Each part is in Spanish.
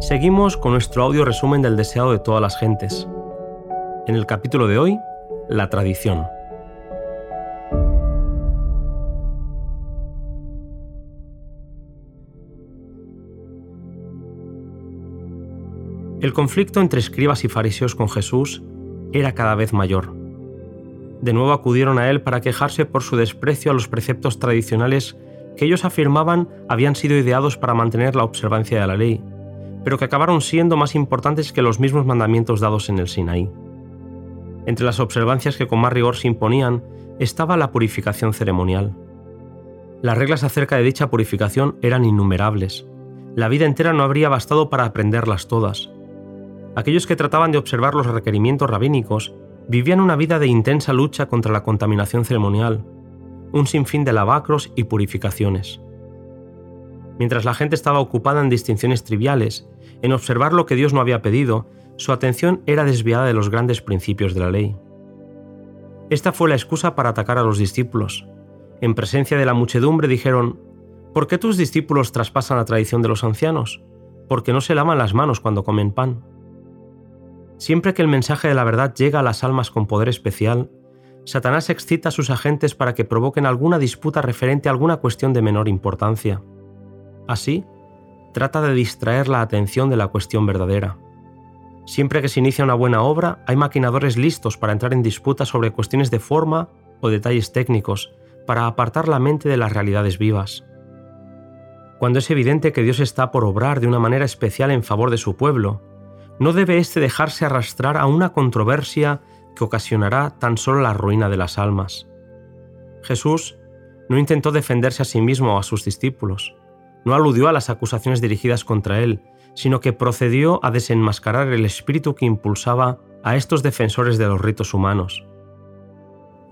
Seguimos con nuestro audio resumen del deseado de todas las gentes. En el capítulo de hoy, la tradición. El conflicto entre escribas y fariseos con Jesús era cada vez mayor. De nuevo acudieron a él para quejarse por su desprecio a los preceptos tradicionales que ellos afirmaban habían sido ideados para mantener la observancia de la ley, pero que acabaron siendo más importantes que los mismos mandamientos dados en el Sinaí. Entre las observancias que con más rigor se imponían estaba la purificación ceremonial. Las reglas acerca de dicha purificación eran innumerables. La vida entera no habría bastado para aprenderlas todas. Aquellos que trataban de observar los requerimientos rabínicos vivían una vida de intensa lucha contra la contaminación ceremonial, un sinfín de lavacros y purificaciones. Mientras la gente estaba ocupada en distinciones triviales, en observar lo que Dios no había pedido, su atención era desviada de los grandes principios de la ley. Esta fue la excusa para atacar a los discípulos. En presencia de la muchedumbre dijeron, ¿por qué tus discípulos traspasan la tradición de los ancianos? Porque no se lavan las manos cuando comen pan. Siempre que el mensaje de la verdad llega a las almas con poder especial, Satanás excita a sus agentes para que provoquen alguna disputa referente a alguna cuestión de menor importancia. Así, trata de distraer la atención de la cuestión verdadera. Siempre que se inicia una buena obra, hay maquinadores listos para entrar en disputa sobre cuestiones de forma o detalles técnicos, para apartar la mente de las realidades vivas. Cuando es evidente que Dios está por obrar de una manera especial en favor de su pueblo, no debe éste dejarse arrastrar a una controversia que ocasionará tan solo la ruina de las almas. Jesús no intentó defenderse a sí mismo o a sus discípulos, no aludió a las acusaciones dirigidas contra él, sino que procedió a desenmascarar el espíritu que impulsaba a estos defensores de los ritos humanos.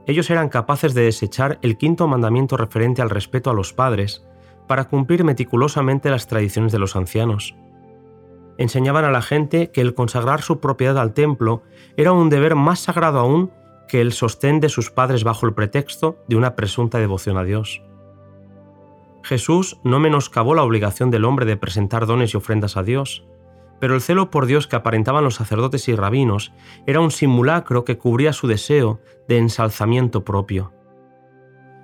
Ellos eran capaces de desechar el quinto mandamiento referente al respeto a los padres para cumplir meticulosamente las tradiciones de los ancianos enseñaban a la gente que el consagrar su propiedad al templo era un deber más sagrado aún que el sostén de sus padres bajo el pretexto de una presunta devoción a Dios. Jesús no menoscabó la obligación del hombre de presentar dones y ofrendas a Dios, pero el celo por Dios que aparentaban los sacerdotes y rabinos era un simulacro que cubría su deseo de ensalzamiento propio.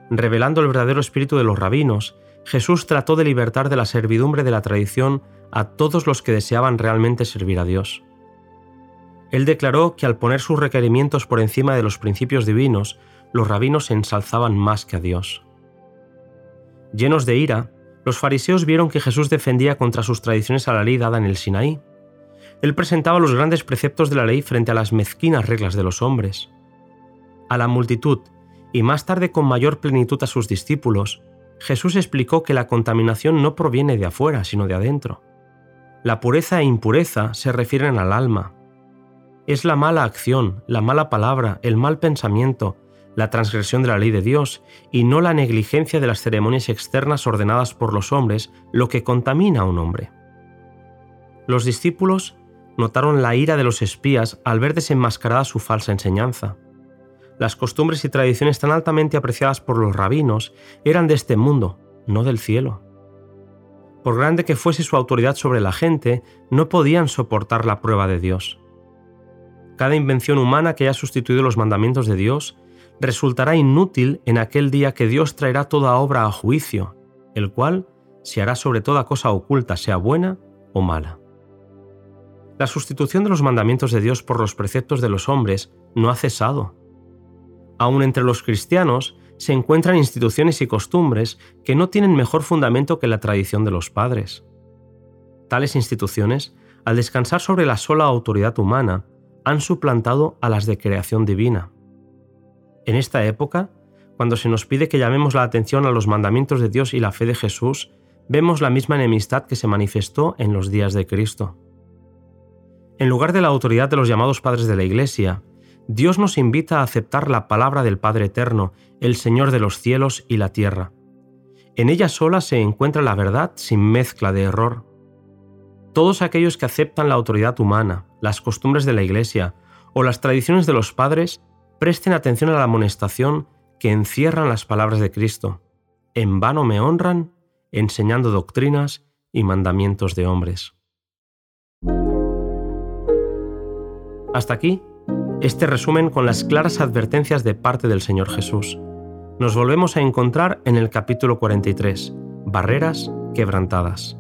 Revelando el verdadero espíritu de los rabinos, Jesús trató de libertar de la servidumbre de la tradición a todos los que deseaban realmente servir a Dios. Él declaró que al poner sus requerimientos por encima de los principios divinos, los rabinos se ensalzaban más que a Dios. Llenos de ira, los fariseos vieron que Jesús defendía contra sus tradiciones a la ley dada en el Sinaí. Él presentaba los grandes preceptos de la ley frente a las mezquinas reglas de los hombres. A la multitud, y más tarde con mayor plenitud a sus discípulos, Jesús explicó que la contaminación no proviene de afuera, sino de adentro. La pureza e impureza se refieren al alma. Es la mala acción, la mala palabra, el mal pensamiento, la transgresión de la ley de Dios y no la negligencia de las ceremonias externas ordenadas por los hombres lo que contamina a un hombre. Los discípulos notaron la ira de los espías al ver desenmascarada su falsa enseñanza. Las costumbres y tradiciones tan altamente apreciadas por los rabinos eran de este mundo, no del cielo por grande que fuese su autoridad sobre la gente, no podían soportar la prueba de Dios. Cada invención humana que haya sustituido los mandamientos de Dios resultará inútil en aquel día que Dios traerá toda obra a juicio, el cual se hará sobre toda cosa oculta, sea buena o mala. La sustitución de los mandamientos de Dios por los preceptos de los hombres no ha cesado. Aún entre los cristianos se encuentran instituciones y costumbres que no tienen mejor fundamento que la tradición de los padres. Tales instituciones, al descansar sobre la sola autoridad humana, han suplantado a las de creación divina. En esta época, cuando se nos pide que llamemos la atención a los mandamientos de Dios y la fe de Jesús, vemos la misma enemistad que se manifestó en los días de Cristo. En lugar de la autoridad de los llamados padres de la Iglesia, Dios nos invita a aceptar la palabra del Padre Eterno, el Señor de los cielos y la tierra. En ella sola se encuentra la verdad sin mezcla de error. Todos aquellos que aceptan la autoridad humana, las costumbres de la Iglesia o las tradiciones de los padres, Presten atención a la amonestación que encierran las palabras de Cristo. En vano me honran enseñando doctrinas y mandamientos de hombres. Hasta aquí, este resumen con las claras advertencias de parte del Señor Jesús. Nos volvemos a encontrar en el capítulo 43, Barreras quebrantadas.